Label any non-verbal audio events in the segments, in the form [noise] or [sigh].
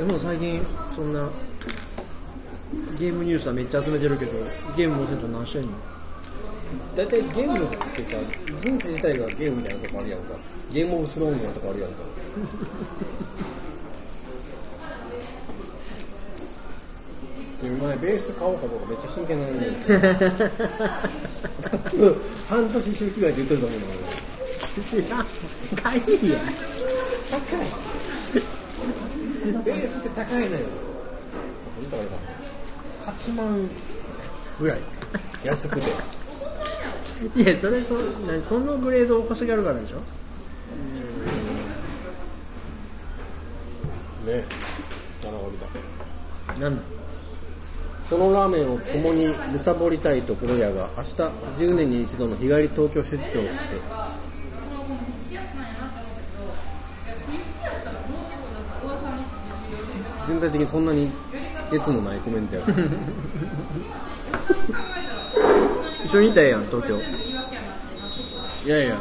でも最近そんなゲームニュースはめっちゃ集めてるけどゲーム持ってると何してんの大体ゲームってか人生自体がゲームみたいなとこあるやんか。ゲームオブスローンみたいなとこあるやんか。でお前ベース買おうかどうかめっちゃ真剣なのに半年周期ぐらいで言ってると思うの [laughs] 知らん。買いや高いベースって高いのよ。いくらか8万ぐらい。安くて。いやそれそ何そのグレードを欲しがるからでしょ？ね。穴が降りた。なんだ？そのラーメンを共に貪りたいところやが明日10年に一度の日帰り東京出張っす全体的にそんなに熱のないコメントやから。[laughs] 一緒にいたやん東京。いやいや。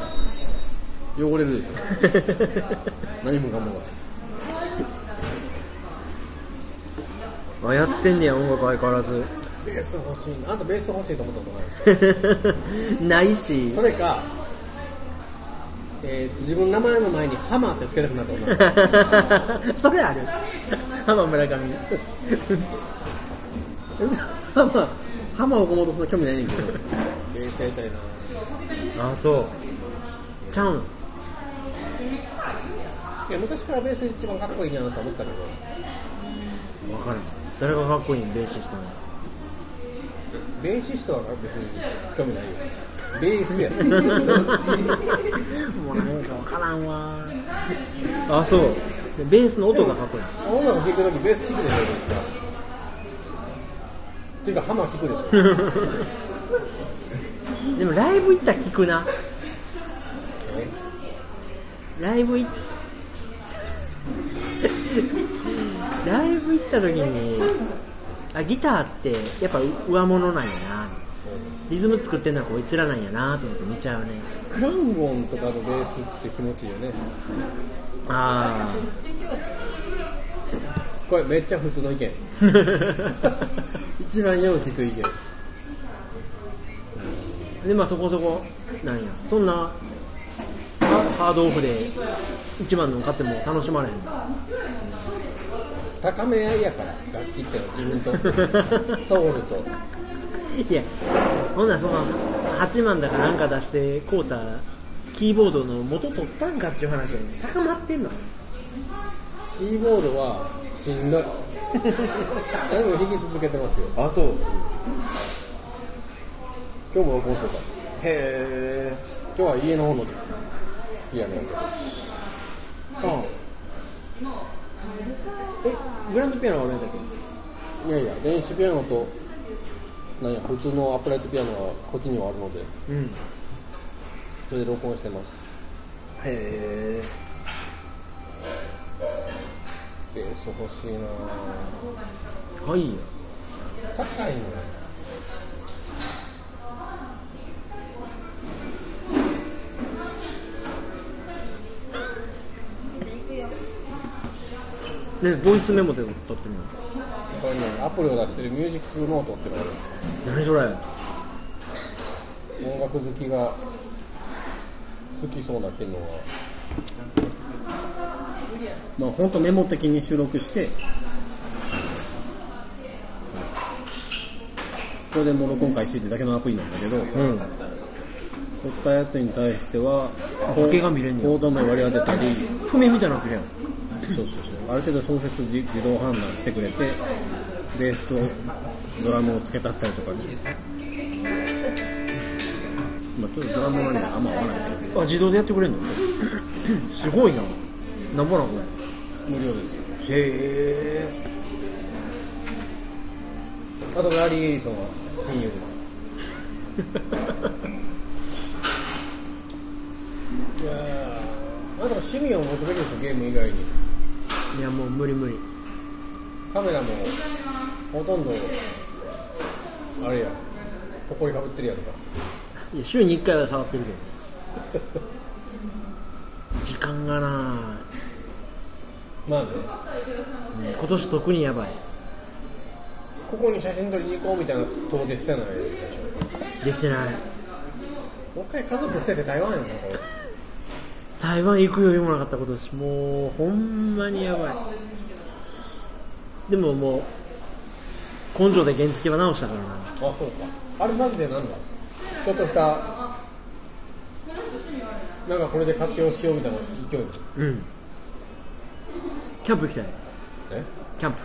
汚れるでしょ。[laughs] 何もかもが。あやってんねや音楽相変わらず。ベース欲しいな。あんたベース欲しいと思ったことないですか？[laughs] ないし。それか、えーと自分の名前の前にハマーってつけたくなったことないですそれある浜村上。ハマハマ岡本そんな興味ないねんけど。ベースやりたいな。あそう。ちゃうん。いや昔からベース一番かっこいいなと思ったけど。分からん。誰がかっこいいんベーシストの。ベーシストは別に興味ないよ。ベースや。[laughs] もうなんか分からんわ。あそうでベースの音がかっこいい。音楽聴くときベース聴くでしょっていうかハマー聴くでしょでもライブ行ったら聞くな。ライブ行っ [laughs] ライブ行った時にあギターってやっぱ上物なんやなリズム作ってんのはこいつらなんやなと思って見ちゃうね。クランゴンとかのベースって気持ちいいよね。あこれめっちゃ普通の意見。あ一番よく聞く意見。でまあそこそこなんや。そんなハハードオフで1万の買っても楽しまれへん。高め合いやから楽器ってのは自分と。[laughs] ソウルといやほんならその8万だかなんか出してこうたキーボードの元取ったんかっていう話高まってんの。キーボードはしんどい。[laughs] でも弾き続けてますよ。あそう。今日も録音してた。へえ今日は家の方のやけどあ。えグランドピアノは俺だけ？いやいや電子ピアノとなんや普通のアップライトピアノはこっちにはあるのでうん。それで録音してます。へえ。ベース欲しいな高いよ。高いのよ。ねボイスメモで撮ってんのこれねアプリを出してるミュージックノートってのがある何それ？音楽好きが好きそうな機能はまあ本当メモ的に収録してこれでもう録音開始ってだけのアプリなんだけど、うん。撮ったやつに対しては波形が見れんねやコード名割り当てたり譜面みたいになってるやん。そうそうある程度小説自自動判断してくれてベースとドラムを付け足したりとかまあちょっとドラムはねあんま合わないけど。あ自動でやってくれんの？[laughs] すごいな。なんぼなんこ無料です。れへえ。あとガーリー・エリソンは親友です。[laughs] いやー。あなたも趣味を持つべきですよゲーム以外にいやもう無理無理。カメラもほとんどあれや。ほこりかぶってるやんか。いや週に1回は触ってるけど。[laughs] 時間がなまあね。うん今年特にやばい。ここに写真撮りに行こうみたいな遠出してないでしできてない。ょもう一回家族捨てて台湾やんかこれ台湾行く余裕もなかった今年もうほんまにやばい。でももう根性で原付は直したからな。あそうか。あれマジでなんだ？ちょっとしたなんかこれで活用しようみたいな勢いうん。キャンプ行きたい。え？キャンプ。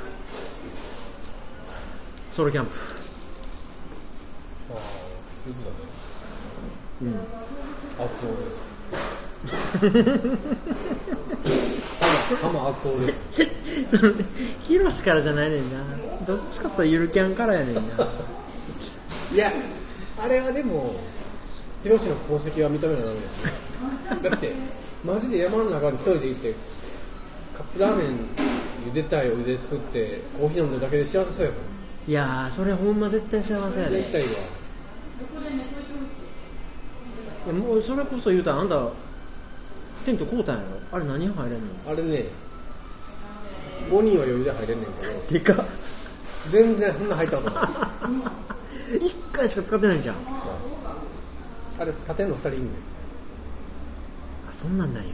ソロキャンプ。ああいつだね。うん。熱男です浜浜厚男です。ヒロシからじゃないねんなどっちかとゆるキャンからやねんないやあれはでもヒロシの功績は認めなダメですよ。だってマジで山の中に一人で行ってカップラーメン茹でたいお湯で作ってコーヒー飲んでるだけで幸せそうやもん。いやーそれほんま絶対幸せやで。やりたいわ。いやもうそれこそ言うたらあんたテント買うたんやろ？あれ何入れんの？あれね5人は余裕で入れんねんけどでかっ。全然そんな入ったことない。[laughs] 1回しか使ってないんじゃん。ああれ縦の2人いんねん。そんなんなんや。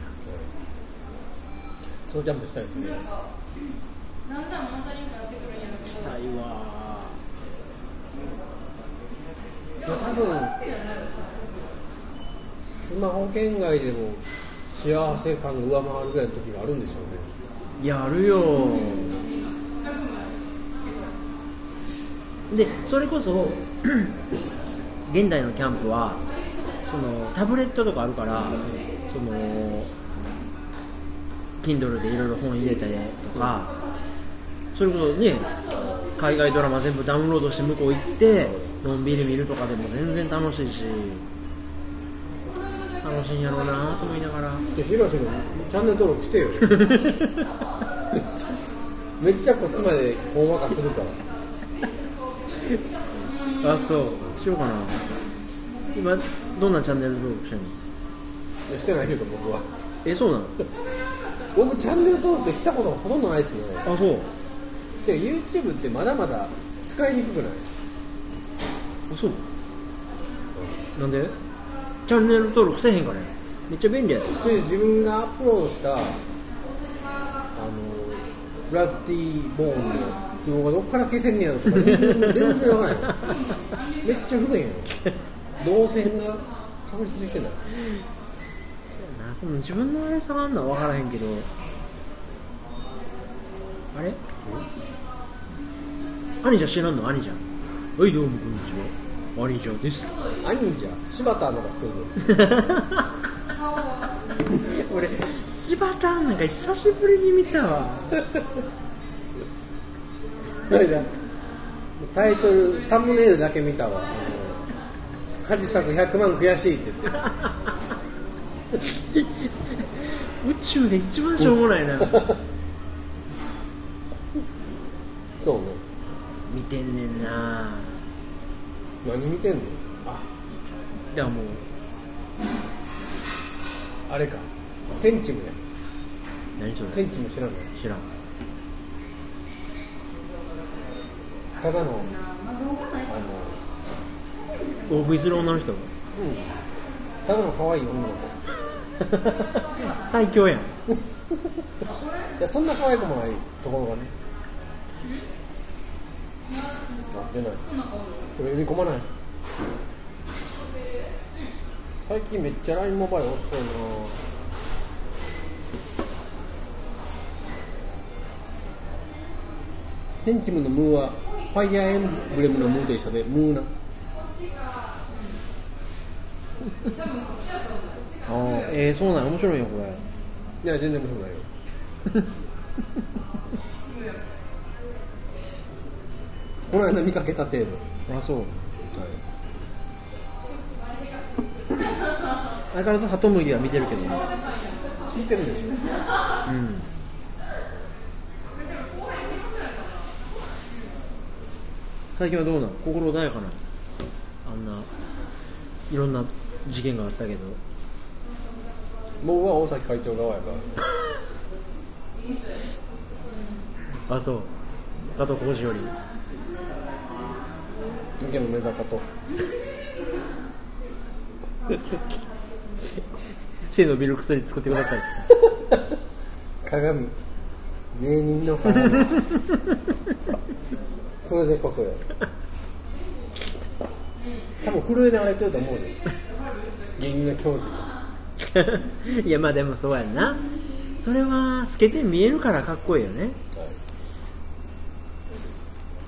そのジャンプしたいですねしたいわ。いや多分スマホ圏外でも幸せ感が上回るぐらいの時があるんでしょうね。やるよ。でそれこそ [clears throat] 現代のキャンプはそのタブレットとかあるからその Kindle でいろいろ本入れたりとかそれこそね海外ドラマ全部ダウンロードして向こう行ってのんびり見るとかでも全然楽しいし。楽しいんやろうなと思いながら。でヒロシのチャンネル登録してよ。[laughs] めっちゃこっちまで大まかするから。あそう。しようかな。今どんなチャンネル登録してんの？いやしてないけど僕は。えそうなの？僕チャンネル登録ってしたことほとんどないですよ。あそう。で YouTube ってまだまだ使いにくくない？あそう。なんで？チャンネル登録せえへんからや。めっちゃ便利やで。で自分がアップロードしたあのブラッディ・ボーンの動画どっから消せんねやろとか全然わからない。めっちゃ不便よ動線が確立できてないそうやな。その自分のあれ触んのは分からへんけど。あれ？兄ちゃん知らんの？兄ちゃんはいどうもこんにちは兄ちゃんです。兄じゃ柴田のが知ってるぞ俺柴田なんか久しぶりに見たわ。タイトルサムネイルだけ見たわ。家事作100万悔しいって言って。宇宙で一番しょうもないな。[laughs] そうね。見てんねんな何見てんの？あ。だからもうあれか。天チムや。何それ？天チム知らない知らん。ただのあの大食いする女の人？うん。ただの可愛い女の子。最強やん。いやそんな可愛くもないところがねあ出ない。これ読み込まない？最近めっちゃ LINE モバイル遅いな。テンチムのムーはファイアーエンブレムのムーと一緒でムーな [laughs] あーえー、そうなんや。面白いよこれ。いや全然面白くないよ [laughs] この間見かけた程度、あそう。相変わらずハトムギは見てるけどね。聞いてるでしょ。うん。最近はどうなん心穏やかな？あんないろんな事件があったけど。僕は大崎会長側やから。[laughs] あそう。加藤浩次より池のメダカと。背伸びる薬作ってください。[laughs] 鏡。芸人の鏡。[laughs] それでこそや。多分震えらやってると思うよ芸人の境地として。[laughs] いやまあでもそうやんな。それは透けて見えるからかっこいいよね。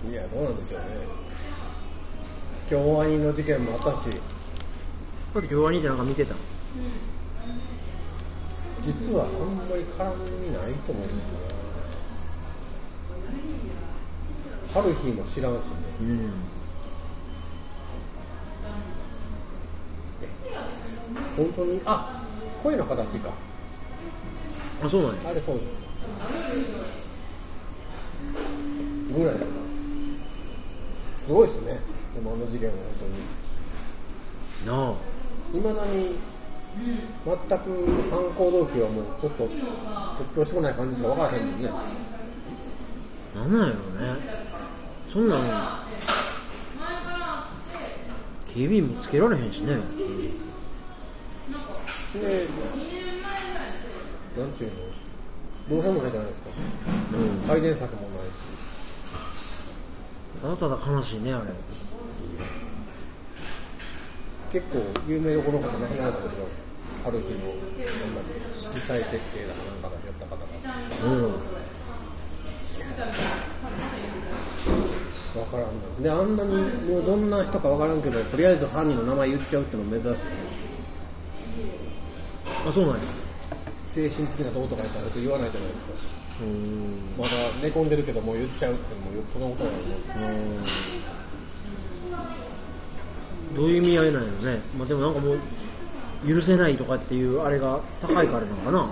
いやどうなんでしょうね京アニの事件もあったし。だって今日は兄ってなんか見てた実はあんまり絡みないと思うんだけどな。春日も知らんしね。うん。本当に？あ声の形か。あそうなんや。あれそうです。ぐらいだな。すごいですねでもあの事件は本なあ当に。いまだに全く犯行動機はもうちょっと突拍子もない感じしか分からへんもんね。なんなんやろね。そんなん警備員もつけられへんしね。でなんちゅうの？どうせもないじゃないですか。うん。改善策もないし。ただただ悲しいねあれ結構有名どころの方亡くなられたでしょ春日の色彩設計だかなんかだやった方がうん。分からん。なであんなにもうどんな人か分からんけどとりあえず犯人の名前言っちゃうっていうの珍しい。ねあそうなんや精神的などうとか言ったら別に言わないじゃないです。かうん。まだ寝込んでるけどもう言っちゃうっていうよっぽどのことなのどういう意味合いなんやろね、まあ、でもなんかもう許せないとかっていうあれが高いからなのかな。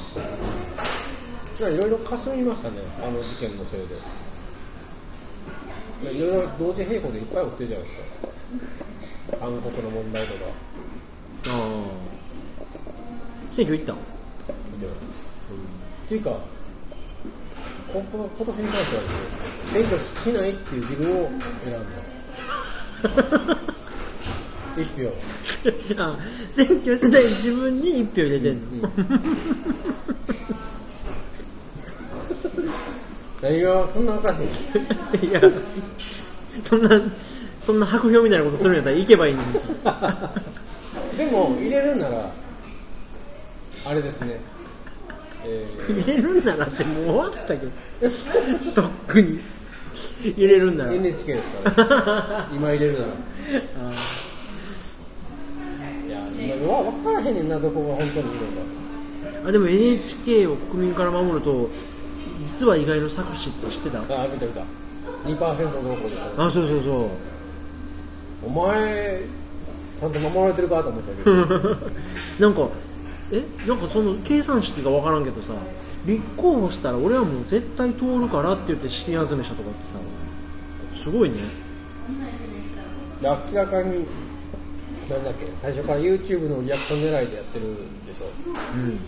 じゃあいろいろ霞みましたね。あの事件のせいで。いろいろ同時並行でいっぱい起きてるじゃないですか。韓国の問題とか。ああ。選挙行ったん？見てるっていうかここ今年に関してはですね選挙しないっていう自分を選んだ [laughs] 一票。あ選挙しない自分に一票入れてんの、何がそんなおかしい？いやそんなそんな白票みたいなことするんやったら行けばいいのに。でも入れるならあれですね。え入れるんならってもう終わったけど。とっくに。入れるんなら。ー、NHK ですから、[laughs] 今入れるなら。あいや今わ分からへんねんなどこが本当に。いいのかあでも NHK を国民から守ると実は意外の作詞って知ってた。あ見た。見た。2%どうこあそうそうそう。お前ちゃんと守られてるかと思ったけど。[laughs] なんかえ？なんかその計算式が分からんけどさ立候補したら俺はもう絶対通るからって言って資金集めしたとかってさすごいね。で明らかになんだっけ？最初から YouTube のリアクション狙いでやってるでしょ？うん。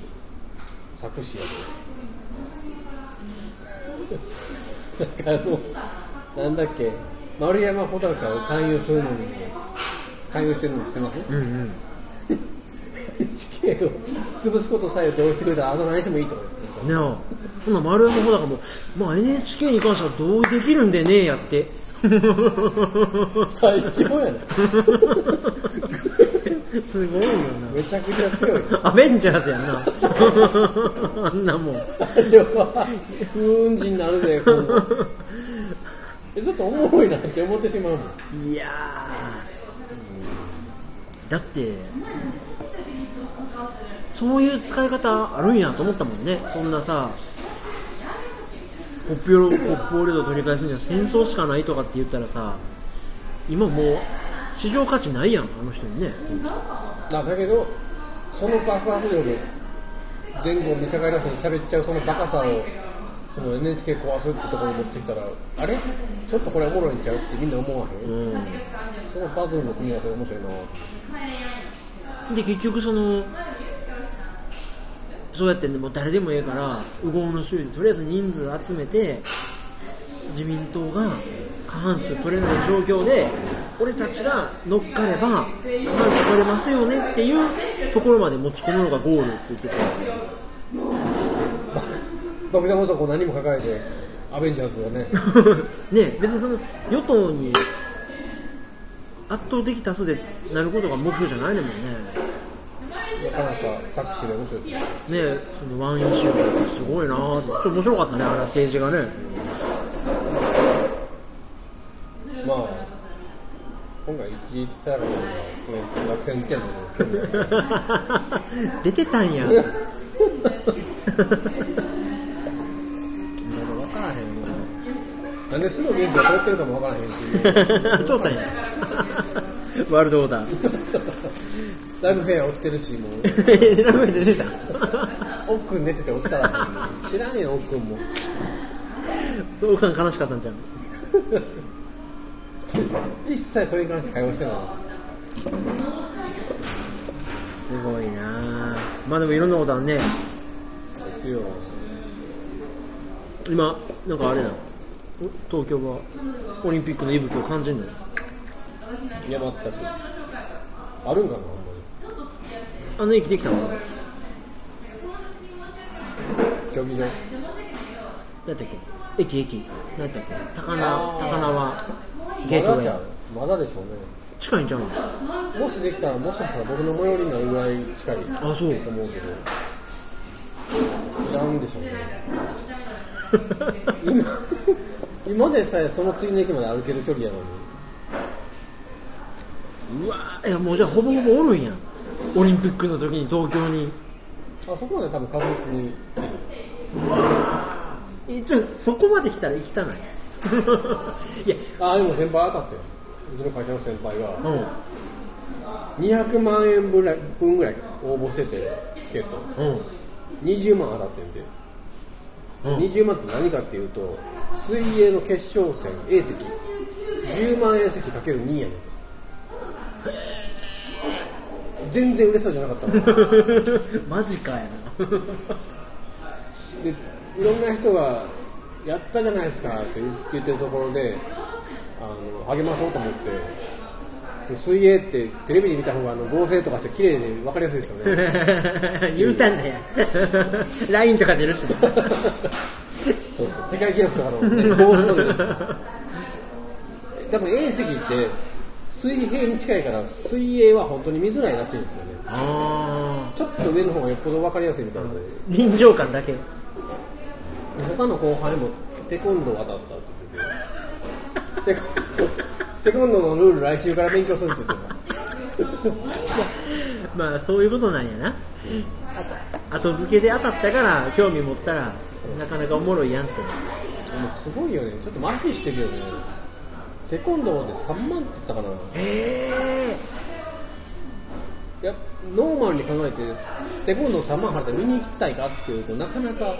作詞やでなんかあのなんだっけ？丸山穂高を勧誘するのにも勧誘してるの知ってます？うんうん。NHK を潰すことさえ同意してくれたらあと何してもいいと思ってねあそんな丸山穂高も、まあ、NHK に関しては同意できるんでねえやって最強やね。すごいよめちゃくちゃ強い。なアベンジャーズやんな。あんなもん。あれは風雲児になるで今ちょっとおもろいなって思ってしまうもん。いやー。だってそういう使い方あるんやと思ったもんね。そんなさ北方北方領土取り返すには戦争しかないとかって言ったらさ今もう市場価値ないやんあの人にね。あだけどその爆発力前後見境なしに喋っちゃうそのバカさをその NHK 壊すってところに持ってきたらあれ？ちょっとこれおもろいんちゃうってみんな思わへん、うん。そのパズルの組み合わせ面白いな。で結局そのそうやってねもう誰でもええから右往の周囲でとりあえず人数集めて自民党が過半数取れない状況で俺たちが乗っかれば過半数取れますよねっていうところまで持ち込むのがゴールって言ってて爆弾男何も抱えてアベンジャーズだね。[laughs] ね別にその与党に圧倒的多数でなることが目標じゃないねんもんねなかなか作詞で面白いですね。ねそのワンイシューすごいな。ぁちょっと面白かったねあれは政治がね。まあ今回一日サラダが学生に来てるの [laughs] 出てたんや。まだ分からへんななんで須藤元気が通ってるかも分からへんし。通ったんやワールドオーダーだいぶフェア落ちてるしもう。ラブで出てた？奥くん寝てて落ちたらしい。知らんよ奥くんも奥さん悲しかったんじゃん一切それに関して会話してないすごいな。ぁまあでもいろんなことあるね。ですよ。今なんかあれだ東京はオリンピックの息吹を感じるの？いや全く。あるんかな？あの駅できたの？何競技場。やったっけ？駅駅。何やったっけ？高輪高輪ゲー。トウェイまだじゃん。まだでしょうね。近いんちゃうの？もしできたらもしかしたら僕の最寄りになるぐらい近い。とあそう。思うけど。なんでしょうね。[laughs] 今今でさえその次の駅まで歩ける距離やのに。うわーいやもうじゃあほぼほぼおるんやんオリンピックの時に東京に。あそこまで多分確実に。一応そこまで来たら行きたない。[laughs] いや。あでも先輩当たったようちの会社の先輩が。うん。200万円分ぐらい分ぐらい応募しててチケット。うん。20万当たってんで、うん。20万って何かっていうと水泳の決勝戦 A 席10万円席かける2やねん全然嬉しそうじゃなかったの [laughs] マジかやな。でいろんな人が「やったじゃないですか」って言ってるところであの励まそうと思って水泳ってテレビで見た方があの合成とかして綺麗で分かりやすいですよね。[laughs] 言うたんだよ。[laughs] LINE とか出るし。そうそう。世界記録とかの、ね、合成とかですよ。多分 A 席って水平に近いから水泳は本当に見づらいらしいんですよね。あちょっと上の方がよっぽど分かりやすいみたいな。のでー臨場感だけ。他の後輩もテコンドー当たったって言っててテコンドーのルール来週から勉強するって言って [laughs] まあそういうことなんやな。後付けで当たったから興味持ったらなかなかおもろいやんって。すごいよね。ちょっと麻痺してるよねテコンドーで3万って言ったかな。へえいやノーマルに考えてテコンドー3万払って見に行きたいかっていうとなかなか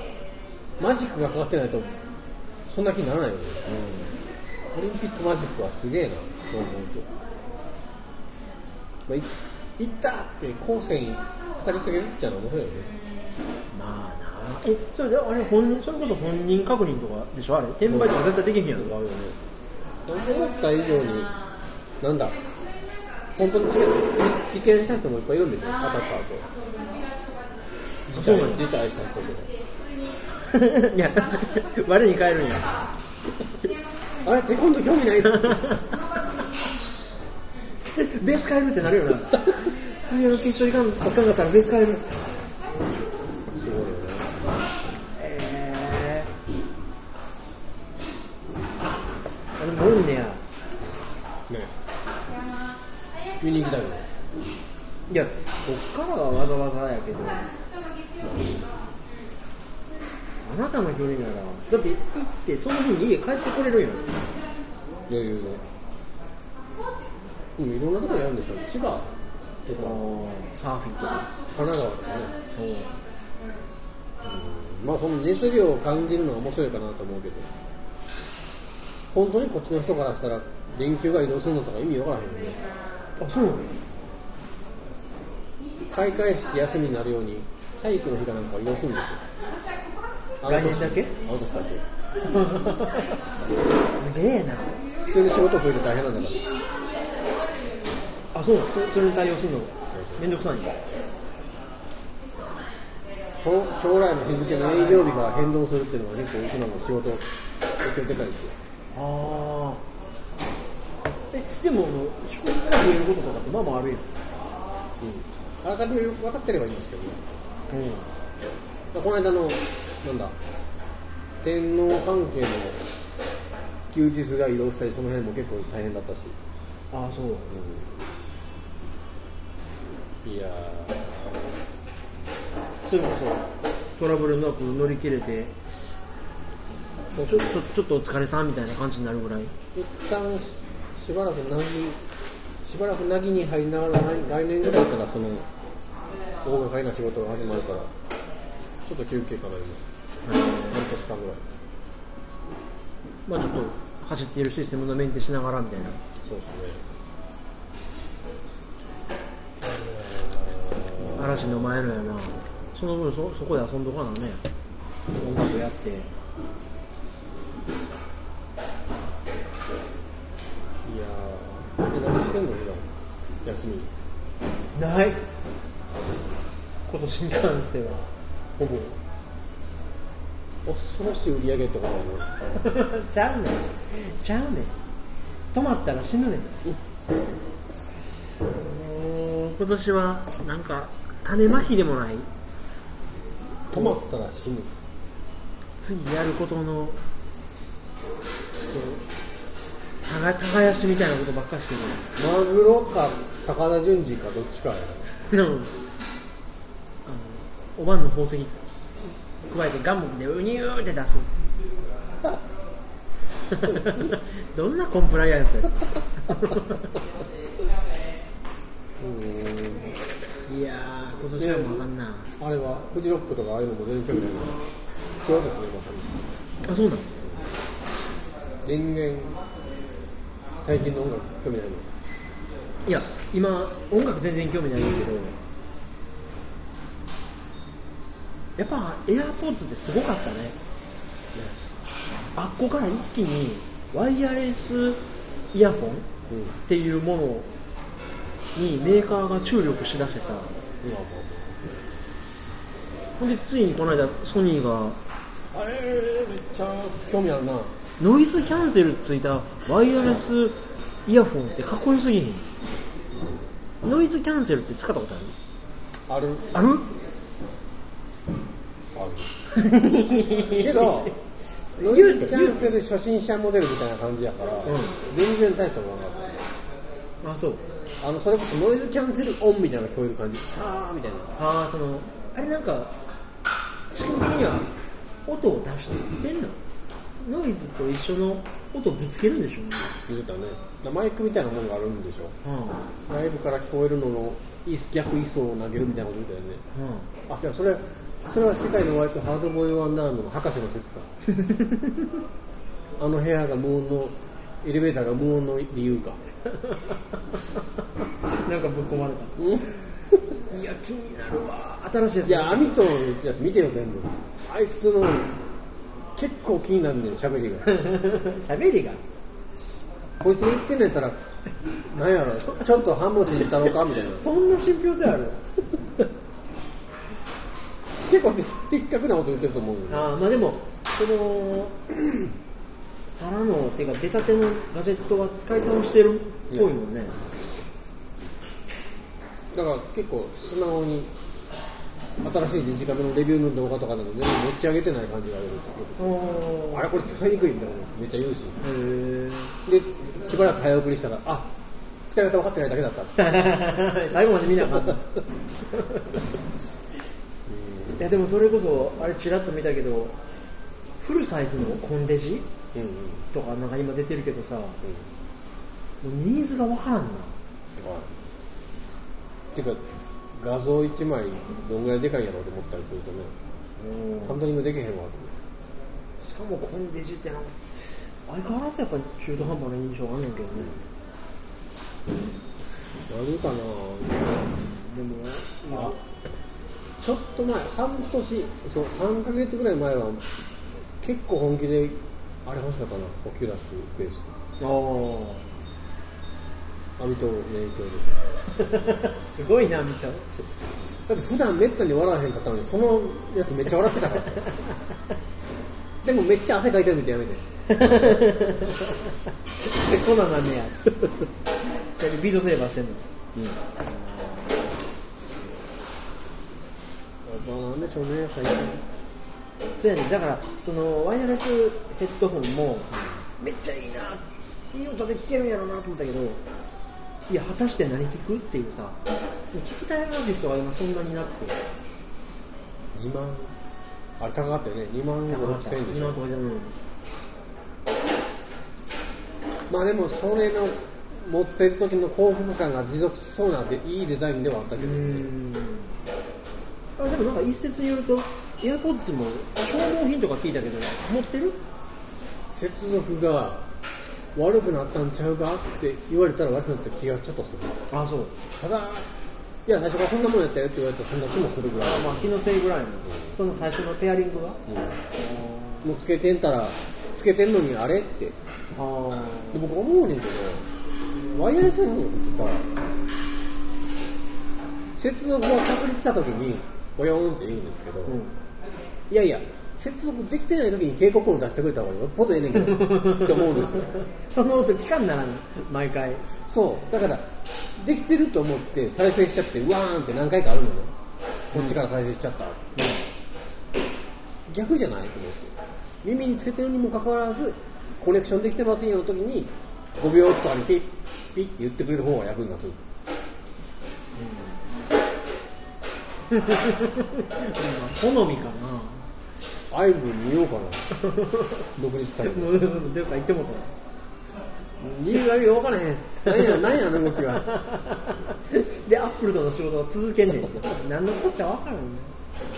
マジックがかかってないとそんな気にならないよね、オリンピックマジックはすげえなそう思うと、まあ、い行ったって後世に語り継げるっちゃの面白いよね。まあな。えそれであれ本人それこそ本人確認とかでしょ？あれ転売とか絶対できへんやんあるよね思った以上になんだ本当にチケット危険した人もいっぱいいるんですよ当たった後そうなんだ辞退した人と。か [laughs] いや我に返るんや。[laughs] あれテコンドー興味ないっベース変えるってなるよな。水泳の決勝いかんいかんかったらベース変えるおんねや。ね。見に行きたいよ。いやこっからはわざわざやけど。あなたの距離ならだって行ってその日に家帰ってこれるやん。いやいやいやで。もいろんなところにあるんでしょ千葉とか。サーフィンとか。神奈川とかね。まあその熱量を感じるのは面白いかなと思うけど本当にこっちの人からしたら連休が移動するのとか意味わからへんよね。あそうなの？開会式休みになるように体育の日かなんか移動するんですよ。来年だけ。あの年だけ？[laughs] すげえな。それで仕事増えて大変なんだから。あそうなの？そそれに対応するの？めんどくさいんだ将将来の日付の営業日が変動するっていうのが結構うちらの仕事影響でかいですよああえでも祝日が増えることとかってまあまああるやん。あらかじめ分かってればいいんですけどね。うん。この間のなんだ。天皇関係の休日が移動したりその辺も結構大変だったし、ああそう。いやそれこそトラブルなく乗り切れて。ーちょちょちょっとお疲れさんみたいな感じになるぐらい。一旦しばらくなぎしばらくなぎに入りながら来来年ぐらいからその大掛かりな仕事が始まるからちょっと休憩かな今半年間ぐらい。まあちょっと走っているシステムのメンテしながらみたいな。そうですね。嵐の前のやな。その分そそこで遊んどかなね。音楽やっていやーえ何してんの普段休み。ない。今年に関しては。ほぼ。恐ろしい売り上げとなの [laughs] ちゃうねん。ちゃうねん。止まったら死ぬねん。もう今年はなんか種まきでもない。止まったら死ぬ。次やることの耕耕しみたいなことばっかしてマグロか高田純次かどっちかやるうんあのおばんの宝石加えてガムでウニューって出す。[laughs] どんなコンプライアンスや。いやー今年はもうあかんな。あれはフジロックとかああいうのも全然興味ない。のそうですねまさにあそうなの全然最近の音楽興味ないの？いや今音楽全然興味ないんだけどやっぱエアポッツってすごかったね。あっこから一気にワイヤレスイヤホンっていうものにメーカーが注力しだしてさ。今ほんでついにこの間ソニーがあれめっちゃ興味あるな。ノイズキャンセルついたワイヤレスイヤホンってかっこよすぎへん？ノイズキャンセルって使ったことある。ある？ある。ある。けどノイズキャンセル初心者モデルみたいな感じやから、全然大したことなかっあそう。たあのそれこそノイズキャンセルオンみたいな聞こえる感じ。さあみたいな。ああそのあれなんか仕組み的には音を出してんの？ノイズと一緒の音ぶつけるんでしょ言ってたね。マイクみたいなものがあるんでしょ。うライブから聞こえるののい逆位相を投げるみたいなこと言ったよね。んうん。あいやそれそれは世界の割とハードボイルワンダーの博士の説か。あの部屋が無音のエレベーターが無音の理由か。なんかぶっ込まれうん。いたいや気になるわ。新しいやつ。やアミトのやつ見てよ全部。あいつの結構気になるねん喋りが。喋りが？[laughs] こいつが言ってんのやったらなんやろちょっと半分信じたのかみたいな。そんな信憑性ある？結構的的確なこと言ってると思うよ。ああまあでもその皿のっていうか出たてのガジェットは使い倒してるっぽいもんね。だから結構素直に新しいデジカメのレビューの動画とかでも全然持ち上げてない感じがあるおあれこれ使いにくいみたいなめっちゃ言うし。へでしばらく早送りしたらあ使い方分かってないだけだった。え [laughs] 最後まで見なあかんな。いやでもそれこそあれちらっと見たけどフルサイズのコンデジうんうん。とかなんか今出てるけどさもうニーズがわからんな。はい。ていうか画像1枚どんぐらいでかいんやろうと思ったりするとねハンドリングできへんわと思って。しかもコンデジってなんか相変わらずやっぱり中途半端な印象があんねんけどね。何かな。でもあちょっと前半年そう3ヶ月ぐらい前は結構本気であれ欲しかったな。オキュラスフェイスおお網との影響で。[laughs] すごいな見ただって普段めったに笑わへんかったのにそのやつめっちゃ笑ってたから。さ [laughs] でもめっちゃ汗かいてるみたいやめて。でこんなんなんねや。ビートセーバーしてんの。まあなんでしょうね最近。そうやね。だからそのワイヤレスヘッドホンもめっちゃいいないい音で聴けるんやろうなと思ったけどいや果たして何聴くっていうさ聴きたいアーティストが今そんなになくて。2万。あれ高かったよね。2万5 6千円でしょ。今のところじゃうんまあでもそれの持ってる時の幸福感が持続しそうなでいいデザインではあったけど、うん。あでもなんか一説によるとエアポッツも消耗品とか聞いたけど持ってる？接続が悪くなったんちゃうかって言われたら悪くなった気がちょっとする。あそう。ただいや最初からそんなもんやったよって言われたらそんな気もするぐらい、まあ気のせいぐらいの。その最初のペアリングがもうつけてんたらつけてんのにあれってで僕思うねんけどワイヤレスイヤホンってさ接続が確立した時にボヨーンって言うんですけど、うん。いやいや接続できてない時に警告音出してくれた方がよっぽどええねんけどって思うんですよ。[laughs] その音聞かんならん毎回。そう。だからできてると思って再生しちゃってうわーんって何回かあるのね。こっちから再生しちゃった、逆じゃない？と思って。耳につけてるにもかかわらずコネクションできてませんよの時に5秒とかにピッピッって言ってくれる方が役に立つ。好みかアイブ見ようかな。独立したないも [laughs] うどっか行っても理由がよく分からへん。何や何やあの動きはでアップルとの仕事を続けんねん。何のこっちゃ分からんね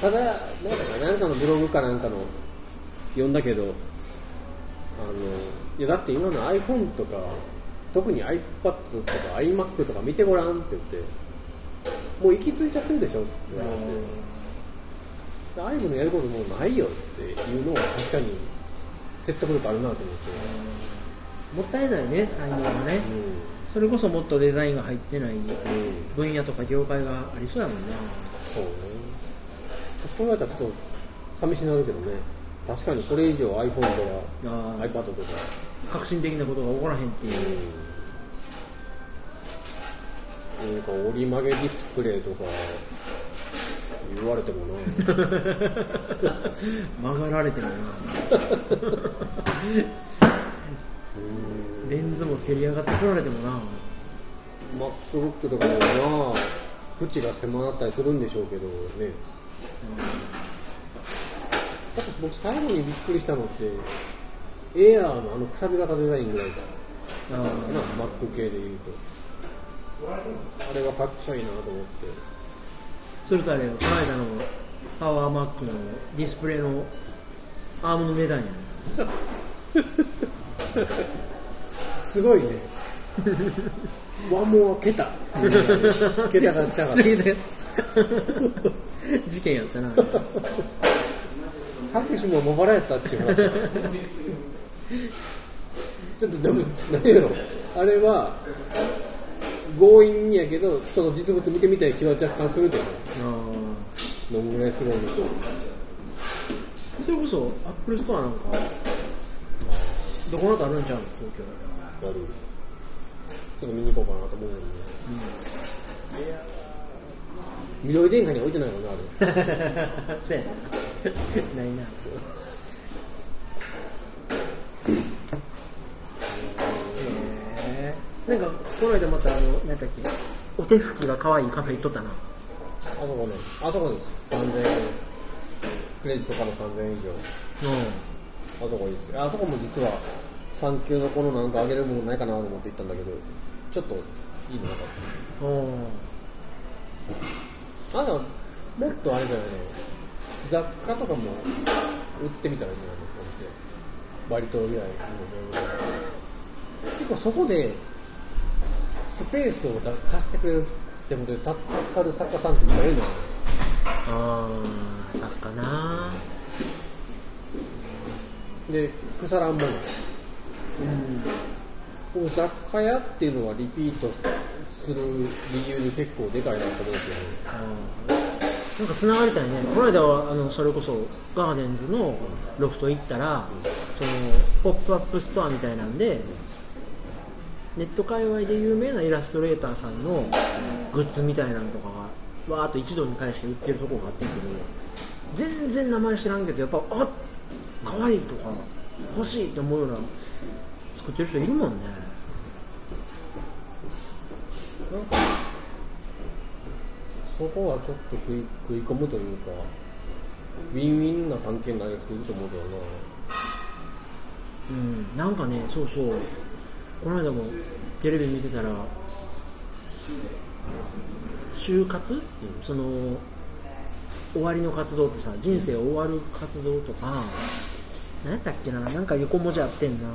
ただなんか何かのブログかなんかの読んだけどあのいやだって今の iPhone とか特に iPad とか iMac とか見てごらんって言ってもう行き着いちゃってるでしょって言われて iPhone のやることもうないよっていうのは確かに説得力あるなと思って、もったいないね才能がね。それこそもっとデザインが入ってないうん。うん分野とか業界がありそうやもんなそうね。そう言われたらちょっと寂しなるけどね確かにこれ以上 iPhone とかあ iPad とか。革新的なことが起こらへんっていう。なんか折り曲げディスプレイとか言われてもな。[laughs] 曲がられてるな。レンズもせり上がってこられてもな。MacBook とかもまあ縁が狭なったりするんでしょうけどね。だって僕最後にびっくりしたのってエアーのあのくさび型デザインぐらいかあな Mac 系で言うと。あれがかっちょいいなと思って。それとあれよこの間のパワーマックのディスプレイのアームの値段やね。すごいね。ワンモア桁。[laughs] 桁がちゃかった事件やったな拍手もまばらやったっていう。話ちょっとでも何やろあれは強引にやけどちょっと実物見てみたい気は若干するけどあどんぐらいすごいのかそれこそアップルストアなんかどこなどあるんちゃうの東京やるちょっと見に行こうかなと思うんだけどね緑電化に置いてないのねあれそうやないな。なんかこの間またあの何だっけお手拭きが可愛いカフェ行っとったな。あそこね。あそこです。3000円。クレジットから3000円以上。あそこいいですあそこも実は産休のこのなんかあげるものないかなと思って行ったんだけどちょっといいのなかっうん。あともっとあれじゃないの雑貨とかも売ってみたらいいんじゃないの？お店。バリ島ぐらいの結構そこでスペースをだ貸してくれるってことでた助かる作家さんっていっぱいいるのよあー作家な。で腐らんもの。うん。雑貨屋っていうのはリピートする理由に結構でかいなと思うけどなんかつながりたいね。この間はあのそれこそガーデンズのロフト行ったらそのポップアップストアみたいなんでネット界隈で有名なイラストレーターさんのグッズみたいなのとかがわーっと一堂に会して売ってるとこがあってんけど全然名前知らんけどやっぱあっ可愛いとか欲しいって思うような作ってる人いるもんね。そこはちょっと食い食い込むというかウィンウィンな関係になる人いると思うけどな。うん、なんかね、そうそう、この間もテレビ見てたら、就活、その終わりの活動ってさ、人生終わる活動とか、何やったっけな、なんか横文字あってんな、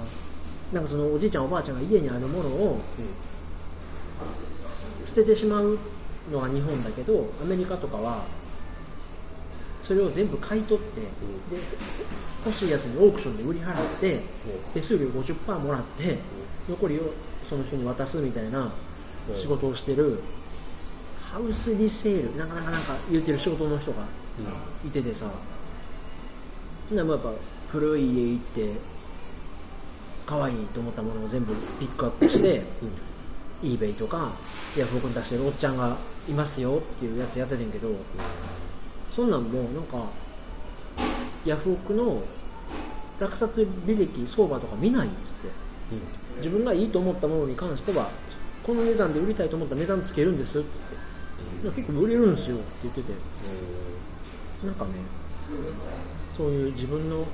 なんかそのおじいちゃん、おばあちゃんが家にあるものを捨ててしまうのが日本だけど、アメリカとかは、それを全部買い取って、で欲しいやつにオークションで売り払って、手数料50%もらって、残りをその人に渡すみたいな仕事をしてる、ハウスリセール、なんかなんかなんか言ってる仕事の人がいててさ、でもやっぱ古い家行って、可愛いと思ったものを全部ピックアップして、eBay とかヤフオクに出してるおっちゃんがいますよっていうやつやっててんけど、そんなんもなんかヤフオクの落札履歴相場とか見ないっつって。うん自分がいいと思ったものに関してはこの値段で売りたいと思ったら値段つけるんですっつって。いや結構売れるんですよって言ってて。なんかねそういう自分の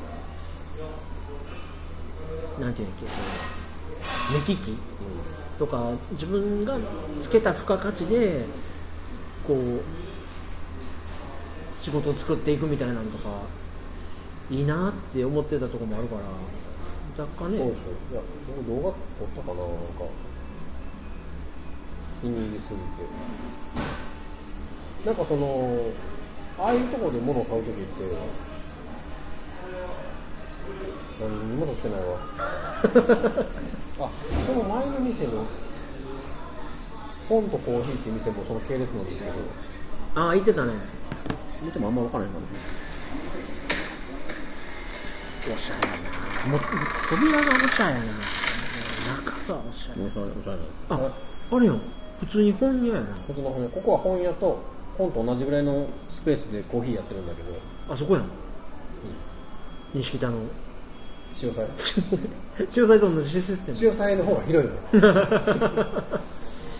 なんていうんだっけその目利きとか自分がつけた付加価値でこう仕事を作っていくみたいなのとかいいなって思ってたところもあるから雑貨ね。そうでしょいや僕動画撮ったかな。なんか気に入りすぎて。なんかそのああいうところで物を買う時って何にも撮ってないわ [laughs] あその前の店の本とコーヒーっていう店もその系列なんですけど。ああ言ってたね。見てもあんま分からへんかおしゃれやな。もう扉がおしゃれやな。中がおしゃれ。なおしゃれおしゃれですああれよ普通に本屋やな。こっちの本屋。ここは本屋と本と同じぐらいのスペースでコーヒーやってるんだけど。あそこやん。西北の潮騒。[laughs] 駐在と同じシステム。潮騒の方が広いの。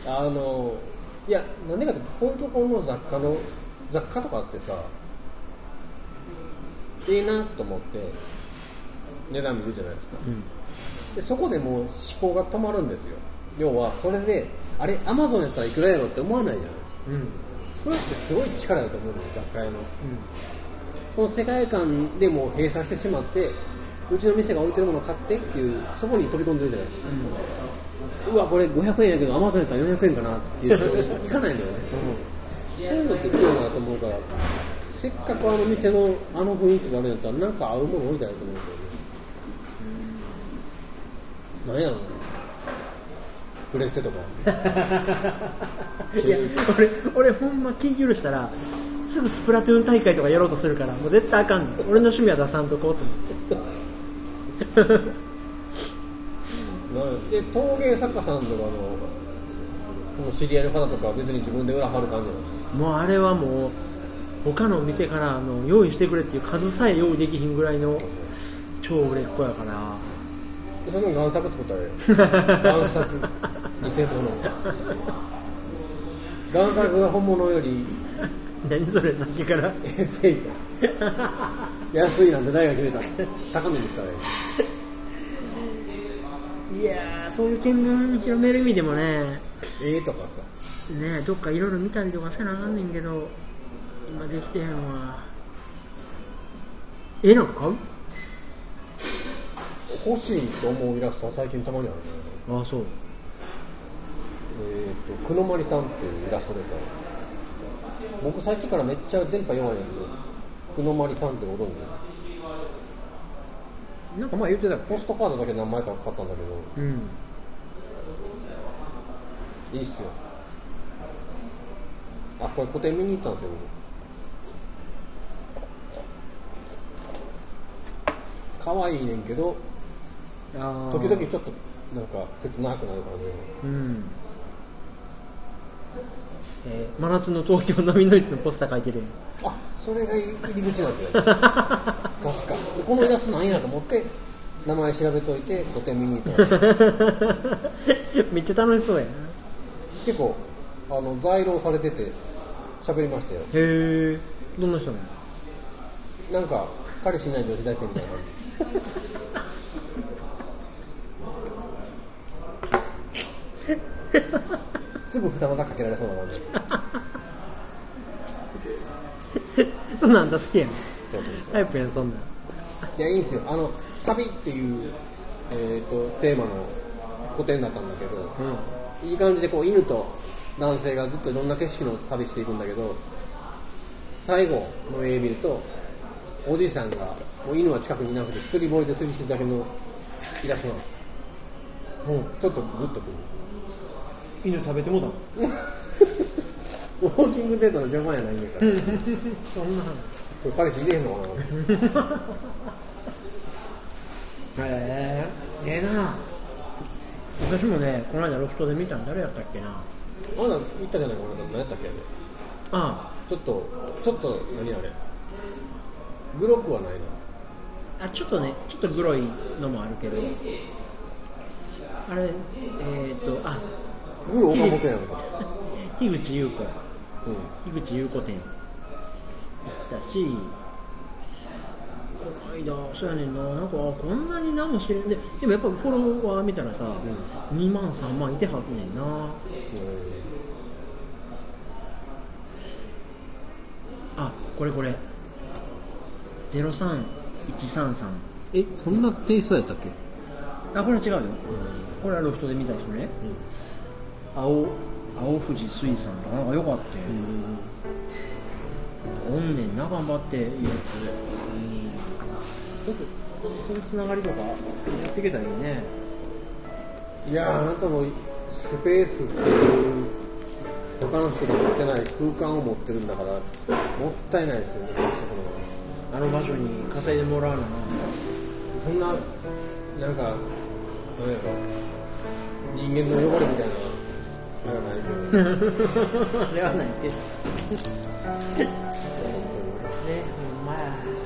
[laughs] あのいやなんでかってこういうところの雑貨の雑貨とかってさいいなと思って値段見るじゃないですか。うん。でそこでもう思考が止まるんですよ。要はそれであれアマゾンやったらいくらやろって思わないじゃない。うん。それってすごい力だと思うのよ雑貨屋の。その世界観でもう閉鎖してしまってうちの店が置いてるものを買ってっていうそこに飛び込んでるじゃないですか、うわこれ500円やけどアマゾンやったら400円かなっていう人に行かないのよね、そういうのって強いなと思うからせっかくあの店のあの雰囲気があるんやったらなんか合うもの置いたらいいと思うけど。ね、なんやろなプレステとか。いや俺俺ほんま気許したらすぐスプラトゥーン大会とかやろうとするからもう絶対あかんねん。俺の趣味は出さんとこうと思って [laughs] で陶芸作家さんとかの知り合いの方とかは別に自分で裏張る感じなの？もうあれはもう他の店からの用意してくれっていう数さえ用意できひんぐらいの超売れっ子やから。でその贋作作ったらええ [laughs] 贋作偽物贋作が本物より [laughs] 何それさっきから？えフェイト [laughs] 安いなんて誰が決めたんです高値にしたらえいやーそういう見聞広める意味でもね。えええとかさ。ねどっかいろいろ見たりとかせなあかんねんけど今できてへんわ。えなんか買う？欲しいと思うイラストは最近たまにあるね。ああそう。えっ、と久野まりさんっていうイラストレータ僕さっきからめっちゃ電波弱いんやけど久野まりさんってご存知？なんか前言ってたっポストカードだけ何枚か買ったんだけど。けうん。いいっすよ。あこれ個展見に行ったんですよ僕。可愛いねんけど時々ちょっとなんか切なくなる感じうんえー真夏の東京波の市のポスター書いてるあそれが入り口なんですよ [laughs] 確か。でこのイラストなんやと思って名前調べといて個展見に行った。[laughs] めっちゃ楽しそうやな。結構あの在廊されてて喋りましたよ。へえどんな人なの？なんか彼氏いない女子大生みたいな [laughs] すぐ二股かけられそうな感じ [laughs] そんなんあん。た好きやタイプやんそんなん。いやいいんですよ。あの旅っていう、えー、とテーマの古典だったんだけどいい感じでこう犬と男性がずっといろんな景色の旅していくんだけど最後の絵見るとおじいさんがもう犬は近くにいなくて釣り堀で釣りしてるだけのイラストなんです。うん。ちょっとグッとくる犬食べてもうたウォーキングデートの邪魔やないんやから、こそんなれ彼氏入れへんのかな。へえええな。私もねこの間ロフトで見たん誰やったっけな。あんた行ったじゃないかな。何やったっけあれ。あちょっとちょっと何あれ。グロくはないなあちょっとねちょっとグロいのもあるけど。あれえっ、とあグロ岡本やんか樋口優子うん。樋口優子店。行ったしこの間そうやねんな。なんかあこんなに何も知れん。ででもやっぱフォロワー見たらさ、2万3万いてはんねんな。あこれこれ。03133えそんなテイストやったっけ？あこれは違うよ、これはロフトで見た人ね、青青富士水産とかな。んかよかったよ、おんねんな頑張っていいやつ。ちょっとそういうつながりとかやっていけたらいいね。いやーあなたもスペースっていう他の人が持ってない空間を持ってるんだからもったいないですよねあの場所に稼いでもらうのなそんななんかなんやろ人間の汚れみたいなあれはないけどあれはな